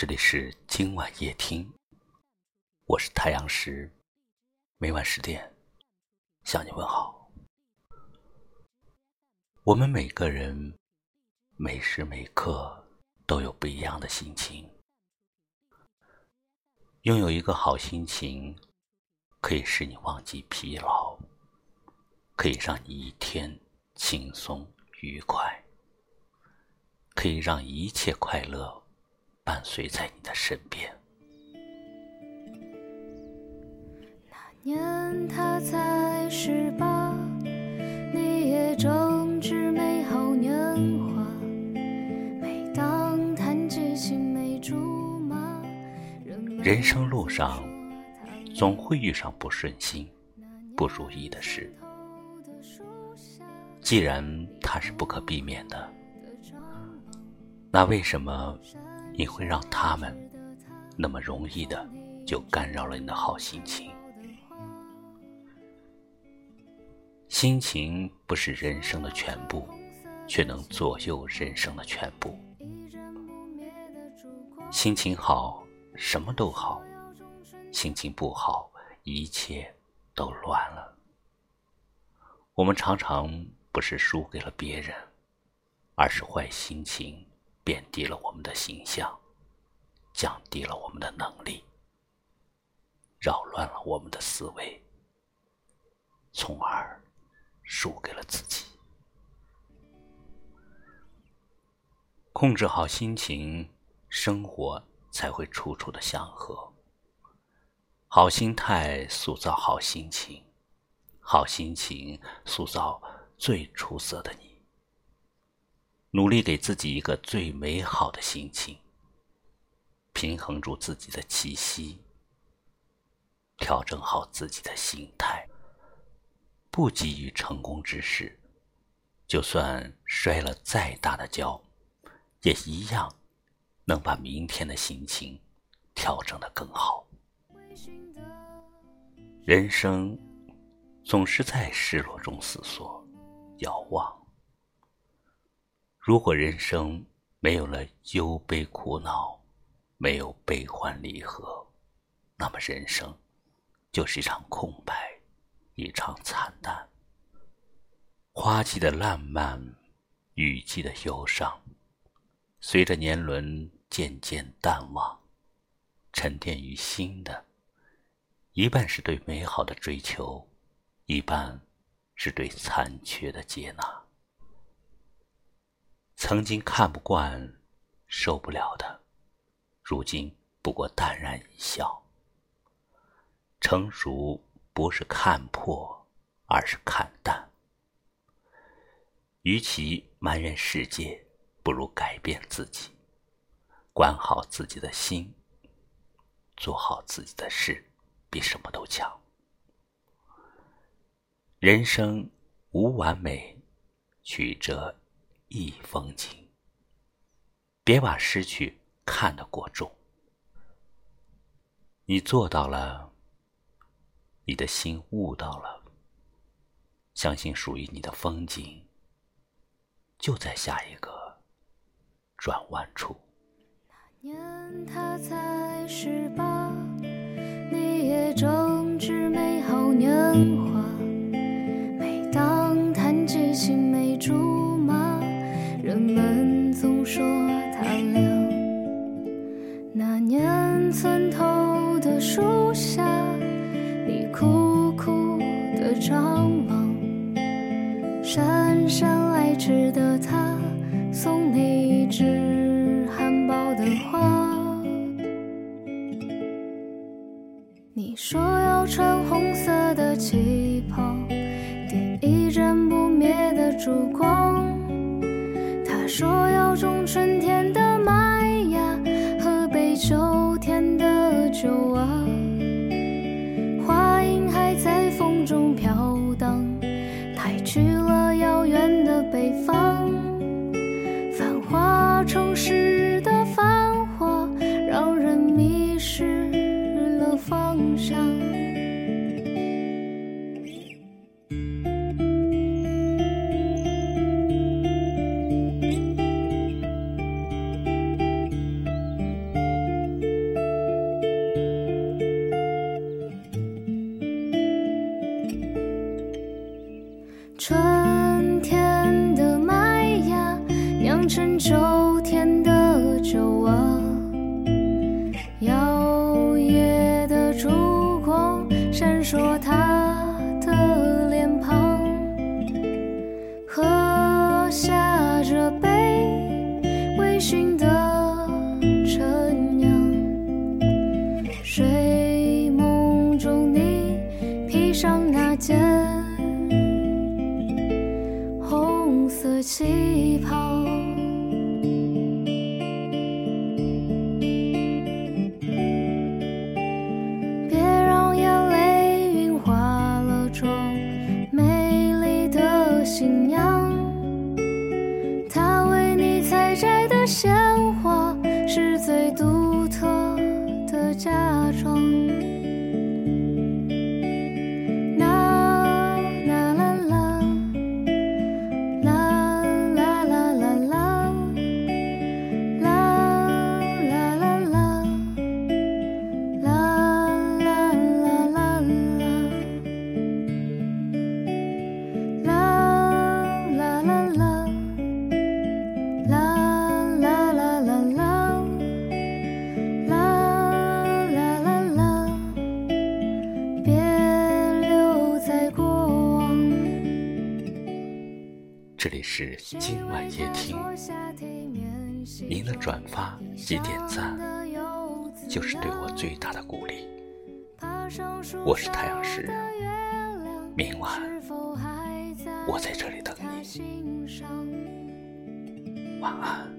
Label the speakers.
Speaker 1: 这里是今晚夜听，我是太阳石，每晚十点向你问好。我们每个人每时每刻都有不一样的心情，拥有一个好心情，可以使你忘记疲劳，可以让你一天轻松愉快，可以让一切快乐。伴随在你的身边。
Speaker 2: 那年他才十八，你也正值美好年华。每当青梅竹马，
Speaker 1: 人生路上总会遇上不顺心、不如意的事。既然它是不可避免的，那为什么？你会让他们那么容易的就干扰了你的好心情。心情不是人生的全部，却能左右人生的全部。心情好，什么都好；心情不好，一切都乱了。我们常常不是输给了别人，而是坏心情。贬低了我们的形象，降低了我们的能力，扰乱了我们的思维，从而输给了自己。控制好心情，生活才会处处的祥和。好心态塑造好心情，好心情塑造最出色的你。努力给自己一个最美好的心情，平衡住自己的气息，调整好自己的心态，不急于成功之时，就算摔了再大的跤，也一样能把明天的心情调整的更好。人生总是在失落中思索、遥望。如果人生没有了忧悲苦恼，没有悲欢离合，那么人生就是一场空白，一场惨淡。花季的烂漫，雨季的忧伤，随着年轮渐渐淡忘，沉淀于心的，一半是对美好的追求，一半是对残缺的接纳。曾经看不惯、受不了的，如今不过淡然一笑。成熟不是看破，而是看淡。与其埋怨世界，不如改变自己，管好自己的心，做好自己的事，比什么都强。人生无完美，曲折。一风景，别把失去看得过重。你做到了，你的心悟到了，相信属于你的风景就在下一个转弯处。
Speaker 2: 那年他才十八，你也正值美好年华。姗姗来迟的他送你一枝含苞的花，你说要穿红色的旗袍，点一盏不灭的烛光。上。寻的晨阳，睡梦中你披上那件红色旗袍。采摘
Speaker 1: 这里是今晚夜听，您的转发及点赞就是对我最大的鼓励。我是太阳石，明晚我在这里等
Speaker 2: 你。
Speaker 1: 晚安。